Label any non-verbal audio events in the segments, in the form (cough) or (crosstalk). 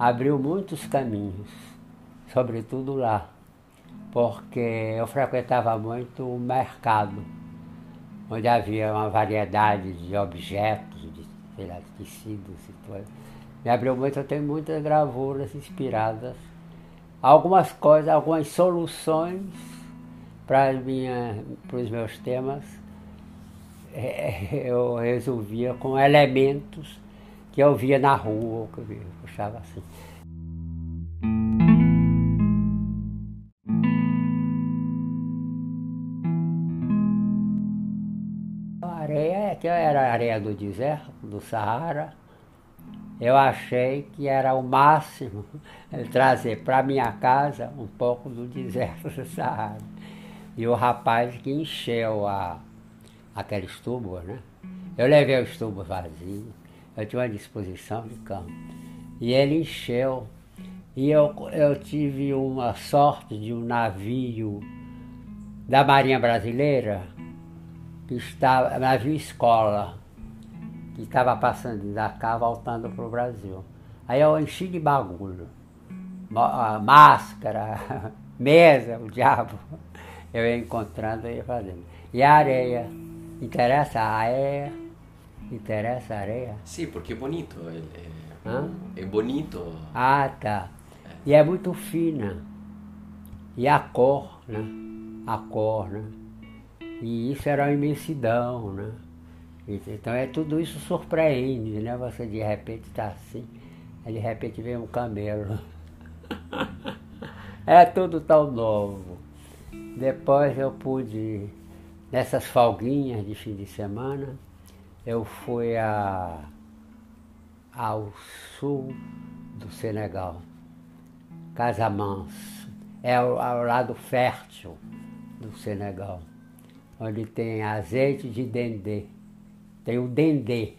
abriu muitos caminhos, sobretudo lá, porque eu frequentava muito o mercado, onde havia uma variedade de objetos, de, tecidos e tudo. Me abriu muito, eu tenho muitas gravuras inspiradas, algumas coisas, algumas soluções para os meus temas, (laughs) eu resolvia com elementos que eu via na rua, que eu puxava assim. A areia, que era a areia do deserto, do Saara, eu achei que era o máximo (laughs) trazer para minha casa um pouco do deserto do Saara. E o rapaz que encheu a, aqueles tubos, né? Eu levei os tubos vazios, eu tinha uma disposição de campo. E ele encheu. E eu, eu tive uma sorte de um navio da Marinha Brasileira, que estava, navio escola, que estava passando da cá voltando para o Brasil. Aí eu enchi de bagulho. Máscara, (laughs) mesa, o diabo. Eu ia encontrando e fazendo. E a areia. Interessa a areia? Interessa a areia? Sim, porque é bonito. É, é, é bonito. Ah, tá. É. E é muito fina. E a cor, né? A cor, né? E isso era uma imensidão, né? Então é tudo isso surpreende, né? Você de repente está assim, aí de repente vem um camelo. (laughs) é tudo tão novo. Depois eu pude, nessas folguinhas de fim de semana, eu fui a, ao sul do Senegal, Casamance. É ao, lado fértil do Senegal, onde tem azeite de dendê. Tem o dendê,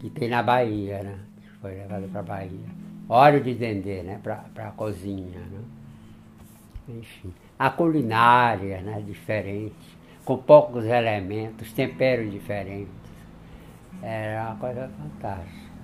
que tem na Bahia, né? Que foi levado para a Bahia. Óleo de dendê, né? Para a cozinha, né? Enfim. A culinária, né? Diferente, com poucos elementos, temperos diferentes. Era uma coisa fantástica.